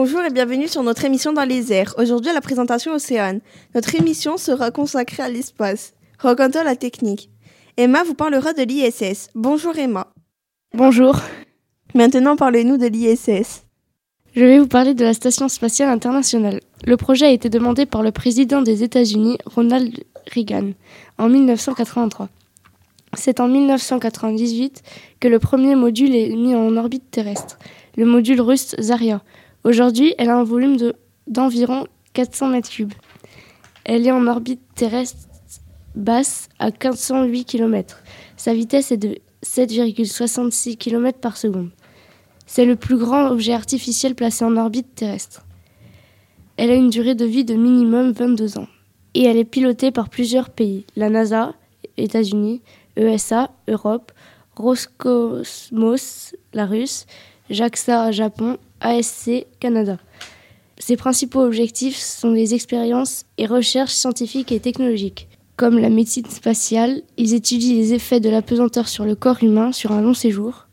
Bonjour et bienvenue sur notre émission dans les airs. Aujourd'hui, la présentation Océane. Notre émission sera consacrée à l'espace. Rencontrons la technique. Emma vous parlera de l'ISS. Bonjour Emma. Bonjour. Maintenant, parlez-nous de l'ISS. Je vais vous parler de la Station spatiale internationale. Le projet a été demandé par le président des États-Unis, Ronald Reagan, en 1983. C'est en 1998 que le premier module est mis en orbite terrestre, le module russe Zarya. Aujourd'hui, elle a un volume d'environ 400 mètres cubes. Elle est en orbite terrestre basse à 1508 km. Sa vitesse est de 7,66 km par seconde. C'est le plus grand objet artificiel placé en orbite terrestre. Elle a une durée de vie de minimum 22 ans. Et elle est pilotée par plusieurs pays, la NASA, États-Unis, ESA, Europe, Roscosmos, la Russe, JAXA, Japon, ASC, Canada. Ses principaux objectifs sont les expériences et recherches scientifiques et technologiques. Comme la médecine spatiale, ils étudient les effets de la pesanteur sur le corps humain sur un long séjour.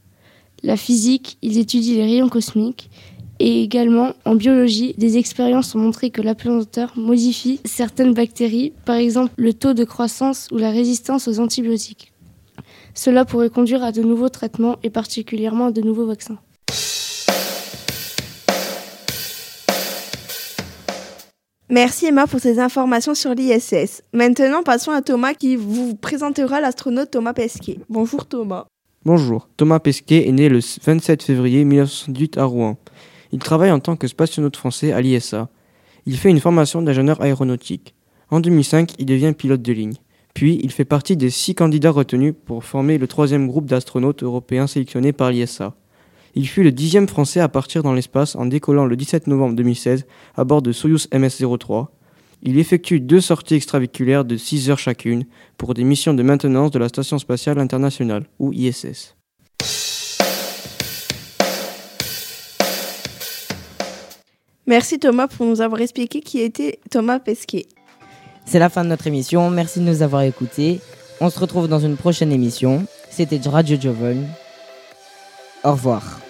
La physique, ils étudient les rayons cosmiques. Et également, en biologie, des expériences ont montré que la pesanteur modifie certaines bactéries, par exemple le taux de croissance ou la résistance aux antibiotiques. Cela pourrait conduire à de nouveaux traitements et particulièrement à de nouveaux vaccins. Merci Emma pour ces informations sur l'ISS. Maintenant, passons à Thomas qui vous présentera l'astronaute Thomas Pesquet. Bonjour Thomas. Bonjour, Thomas Pesquet est né le 27 février 1968 à Rouen. Il travaille en tant que spationaute français à l'ISA. Il fait une formation d'ingénieur aéronautique. En 2005, il devient pilote de ligne. Puis, il fait partie des six candidats retenus pour former le troisième groupe d'astronautes européens sélectionnés par l'ISA. Il fut le dixième Français à partir dans l'espace en décollant le 17 novembre 2016 à bord de Soyuz MS-03. Il effectue deux sorties extravéhiculaires de 6 heures chacune pour des missions de maintenance de la Station spatiale internationale, ou ISS. Merci Thomas pour nous avoir expliqué qui était Thomas Pesquet. C'est la fin de notre émission. Merci de nous avoir écoutés. On se retrouve dans une prochaine émission. C'était Radio Joven. Au revoir.